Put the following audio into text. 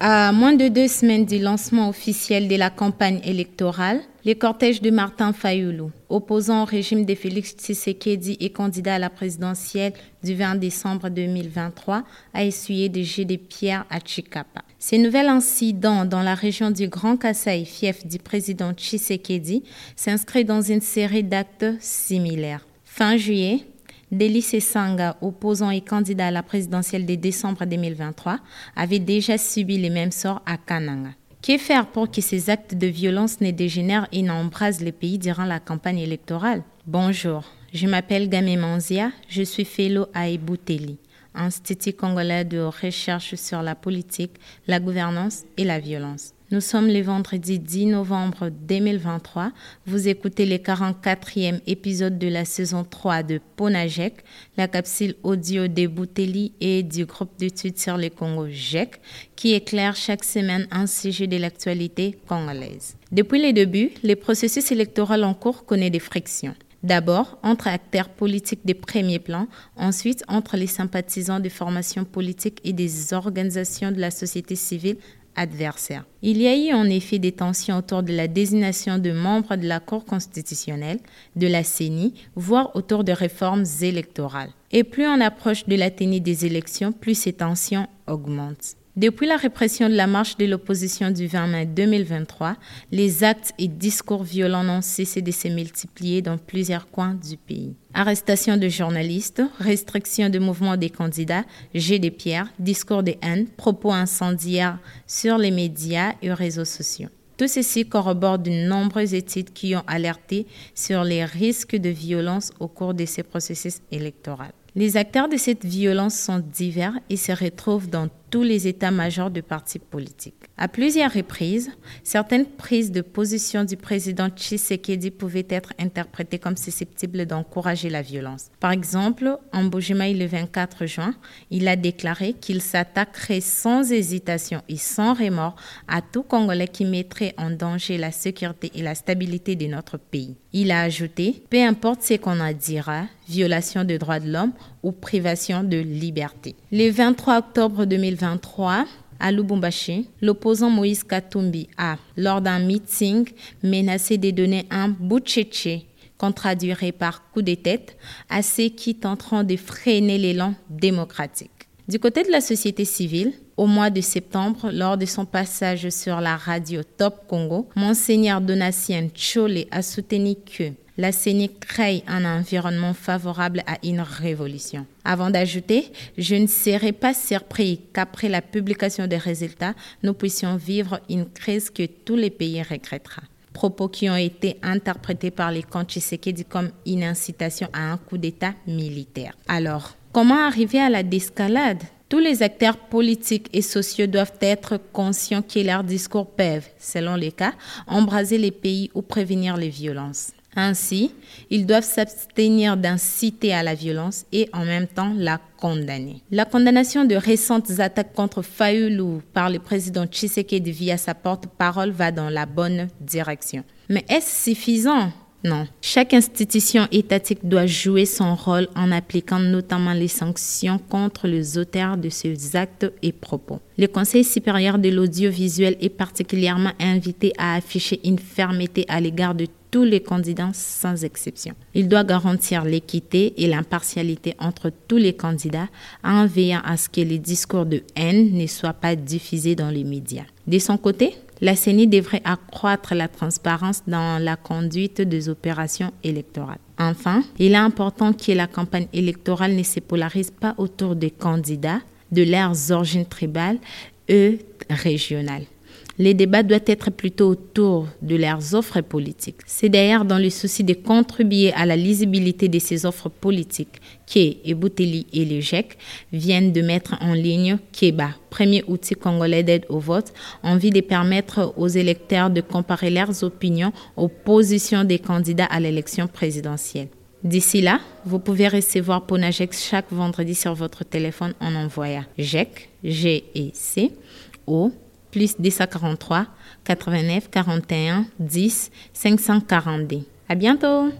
À moins de deux semaines du lancement officiel de la campagne électorale, le cortège de Martin Fayoulou, opposant au régime de Félix Tshisekedi et candidat à la présidentielle du 20 décembre 2023, a essuyé des jets de pierre à Chikapa. Ces nouvel incident dans la région du Grand Kasaï, fief du président Tshisekedi, s'inscrit dans une série d'actes similaires. Fin juillet, Délice Sanga, opposant et candidat à la présidentielle de décembre 2023, avait déjà subi les mêmes sorts à Kananga. Que faire pour que ces actes de violence ne dégénèrent et n'embrasent le pays durant la campagne électorale? Bonjour, je m'appelle Gamé Manzia, je suis fellow à Ebouteli, Institut congolais de recherche sur la politique, la gouvernance et la violence. Nous sommes le vendredi 10 novembre 2023. Vous écoutez le 44e épisode de la saison 3 de Ponajek, la capsule audio des Bouteli et du groupe d'études sur le Congo GEC, qui éclaire chaque semaine un sujet de l'actualité congolaise. Depuis le début, le processus électoral en cours connaît des frictions. D'abord entre acteurs politiques de premier plan, ensuite entre les sympathisants des formations politiques et des organisations de la société civile Il y a eu en effet des tensions autour de la désignation de membres de la Cour constitutionnelle, de la CENI, voire autour de réformes électorales. Et plus on approche de la des élections, plus ces tensions augmentent. Depuis la répression de la marche de l'opposition du 20 mai 2023, les actes et discours violents n'ont cessé de se multiplier dans plusieurs coins du pays. Arrestation de journalistes, restriction de mouvements des candidats, jets de pierres, discours de haine, propos incendiaires sur les médias et réseaux sociaux. Tout ceci corrobore de nombreuses études qui ont alerté sur les risques de violence au cours de ces processus électoraux. Les acteurs de cette violence sont divers et se retrouvent dans tous les états-majors de partis politiques. À plusieurs reprises, certaines prises de position du président Tshisekedi pouvaient être interprétées comme susceptibles d'encourager la violence. Par exemple, en Bojimai le 24 juin, il a déclaré qu'il s'attaquerait sans hésitation et sans remords à tout Congolais qui mettrait en danger la sécurité et la stabilité de notre pays. Il a ajouté, peu importe ce qu'on en dira, violation des droits de l'homme ou privation de liberté. Le 23 octobre 2023, à Lubumbashi, l'opposant Moïse Katumbi a, lors d'un meeting, menacé de donner un boucheche qu'on traduirait par coup de tête à ceux qui tenteront de freiner l'élan démocratique. Du côté de la société civile, au mois de septembre, lors de son passage sur la radio Top Congo, Monseigneur Donatien Chole a soutenu que la CENI crée un environnement favorable à une révolution. Avant d'ajouter, je ne serais pas surpris qu'après la publication des résultats, nous puissions vivre une crise que tous les pays regrettera propos qui ont été interprétés par les camps Tshisekedi comme une incitation à un coup d'État militaire. Alors, comment arriver à la désescalade tous les acteurs politiques et sociaux doivent être conscients que leurs discours peuvent, selon les cas, embraser les pays ou prévenir les violences. Ainsi, ils doivent s'abstenir d'inciter à la violence et en même temps la condamner. La condamnation de récentes attaques contre Fayoulou par le président Tshisekedi via sa porte-parole va dans la bonne direction. Mais est-ce suffisant? Chaque institution étatique doit jouer son rôle en appliquant notamment les sanctions contre les auteurs de ces actes et propos. Le Conseil supérieur de l'audiovisuel est particulièrement invité à afficher une fermeté à l'égard de tous les candidats sans exception. Il doit garantir l'équité et l'impartialité entre tous les candidats en veillant à ce que les discours de haine ne soient pas diffusés dans les médias. De son côté, la CENI devrait accroître la transparence dans la conduite des opérations électorales. Enfin, il est important que la campagne électorale ne se polarise pas autour des candidats, de leurs origines tribales et régionales. Les débats doivent être plutôt autour de leurs offres politiques. C'est d'ailleurs dans le souci de contribuer à la lisibilité de ces offres politiques que Ebouteli et le GEC viennent de mettre en ligne Keba, premier outil congolais d'aide au vote, en vue de permettre aux électeurs de comparer leurs opinions aux positions des candidats à l'élection présidentielle. D'ici là, vous pouvez recevoir Ponagex chaque vendredi sur votre téléphone en envoyant GEC, G-E-C, au plus 243 89 41 10 542. À bientôt!